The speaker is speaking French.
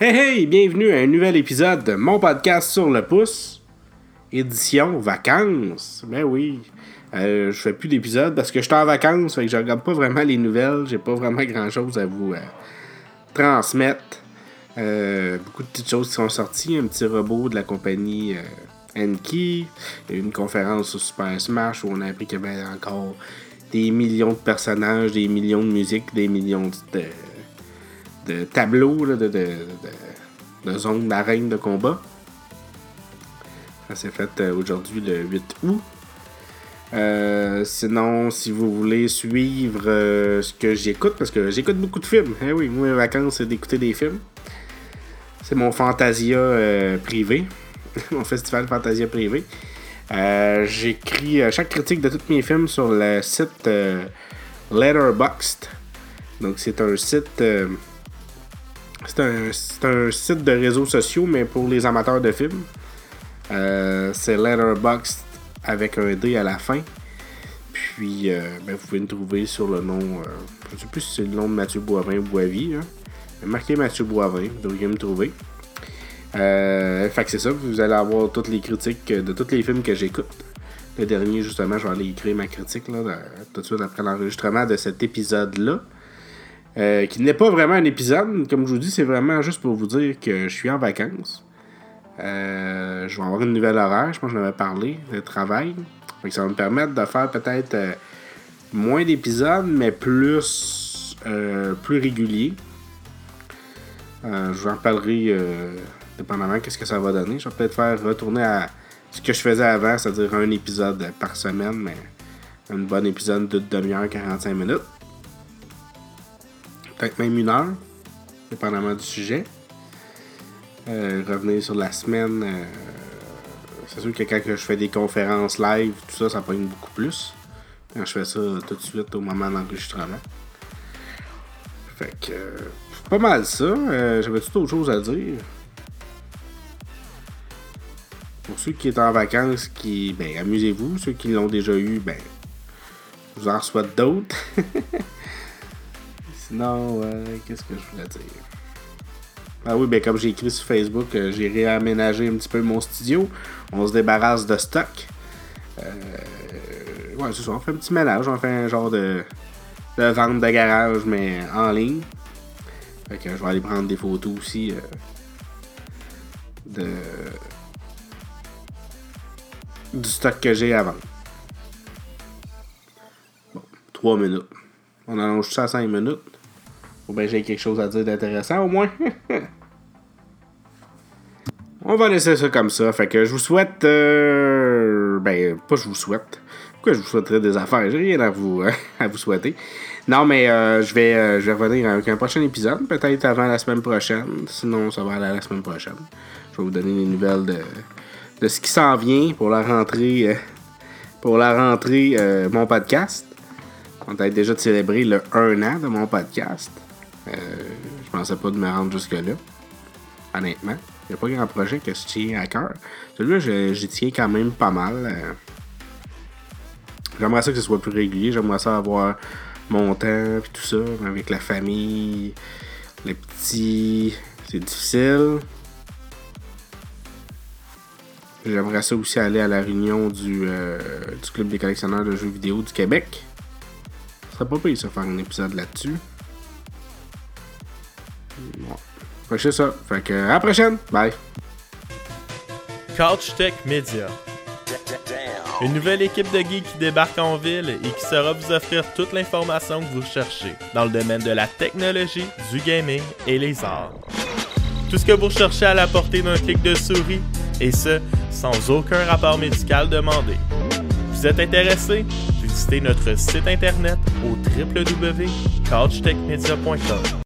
Hey hey, bienvenue à un nouvel épisode de mon podcast sur le pouce, édition vacances. Ben oui, euh, je fais plus d'épisodes parce que je suis en vacances, fait que je regarde pas vraiment les nouvelles, j'ai pas vraiment grand chose à vous euh, transmettre. Euh, beaucoup de petites choses qui sont sorties, un petit robot de la compagnie Enki, une conférence sur Super Smash où on a appris qu'il y avait encore des millions de personnages, des millions de musiques, des millions de de tableaux de, de, zones d'arène de combat. Ça s'est fait euh, aujourd'hui le 8 août. Euh, sinon, si vous voulez suivre euh, ce que j'écoute, parce que j'écoute beaucoup de films. Eh oui, moi, mes vacances, c'est d'écouter des films. C'est mon Fantasia privé. mon festival Fantasia privé. J'écris chaque critique de tous mes films sur le site Letterboxd. Donc, c'est un site c'est un, site de réseaux sociaux, mais pour les amateurs de films. Euh, c'est Letterboxd avec un D à la fin. Puis, euh, ben, vous pouvez me trouver sur le nom. Euh, je ne sais plus si c'est le nom de Mathieu Boivin ou Boivy. Hein. Marquez Mathieu Boivin, vous devriez me trouver. fait que c'est ça, vous allez avoir toutes les critiques de tous les films que j'écoute. Le dernier, justement, je vais aller écrire ma critique là, tout de suite après l'enregistrement de cet épisode-là. Euh, qui n'est pas vraiment un épisode. Comme je vous dis, c'est vraiment juste pour vous dire que je suis en vacances. Euh, je vais avoir une nouvelle horaire, je pense que j'en avais parlé, de travail. ça va me permettre de faire peut-être euh, moins d'épisodes, mais plus, plus réguliers. je vous en parlerai dépendamment qu'est-ce que ça va donner. Je vais peut-être faire retourner à ce que je faisais avant, c'est-à-dire un épisode par semaine, mais un bon épisode de demi-heure, 45 minutes peut-être même une heure, dépendamment du sujet. Euh, revenir sur la semaine. Euh, c'est sûr que quand je fais des conférences live, tout ça, ça pogne beaucoup plus. Quand je fais ça tout de suite au moment d'enregistrement. Fait que. c'est pas mal ça. Euh, j'avais tout autre chose à dire. Pour ceux qui sont en vacances, qui. Ben, amusez-vous. Ceux qui l'ont déjà eu, ben. Je vous en souhaite d'autres. Sinon, qu'est-ce que je voulais dire? Ah oui, ben comme j'ai écrit sur Facebook, euh, j'ai réaménagé un petit peu mon studio. On se débarrasse de stock. Euh, ouais, c'est ça. On fait un petit ménage. On fait un genre de, de vente de garage, mais en ligne. Fait que je vais aller prendre des photos aussi euh, de du stock que j'ai avant. Bon, 3 minutes. On allonge ça à 5 minutes. Ou bien j'ai quelque chose à dire d'intéressant au moins. On va laisser ça comme ça. Fait que je vous souhaite. Euh, ben, pas je vous souhaite. Pourquoi je vous souhaiterais des affaires? J'ai rien à vous, à vous souhaiter. Non, mais euh, je, vais, euh, je vais revenir avec un prochain épisode. Peut-être avant la semaine prochaine. Sinon, ça va aller à la semaine prochaine. Je vais vous donner des nouvelles de, de ce qui s'en vient pour la rentrée. pour la rentrée, mon podcast. On a déjà célébré le 1 an de mon podcast. Euh, je pensais pas de me rendre jusque-là. Honnêtement. Il n'y a pas grand projet que je tiens à cœur. Celui-là, j'y tiens quand même pas mal. Euh. J'aimerais ça que ce soit plus régulier. J'aimerais ça avoir mon temps et tout ça. Avec la famille, les petits. C'est difficile. J'aimerais ça aussi aller à la réunion du, euh, Club des collectionneurs de jeux vidéo du Québec. Ça serait pas payé ça faire un épisode là-dessus. Fait que c'est ça. Fait que à la prochaine. Bye. Couch Tech Media. Une nouvelle équipe de geeks qui débarque en ville et qui saura vous offrir toute l'information que vous cherchez dans le domaine de la technologie, du gaming et les arts. Tout ce que vous recherchez à la portée d'un clic de souris, et ce, sans aucun rapport médical demandé. Vous êtes intéressé? Visitez notre site internet au www.couchtechmedia.com.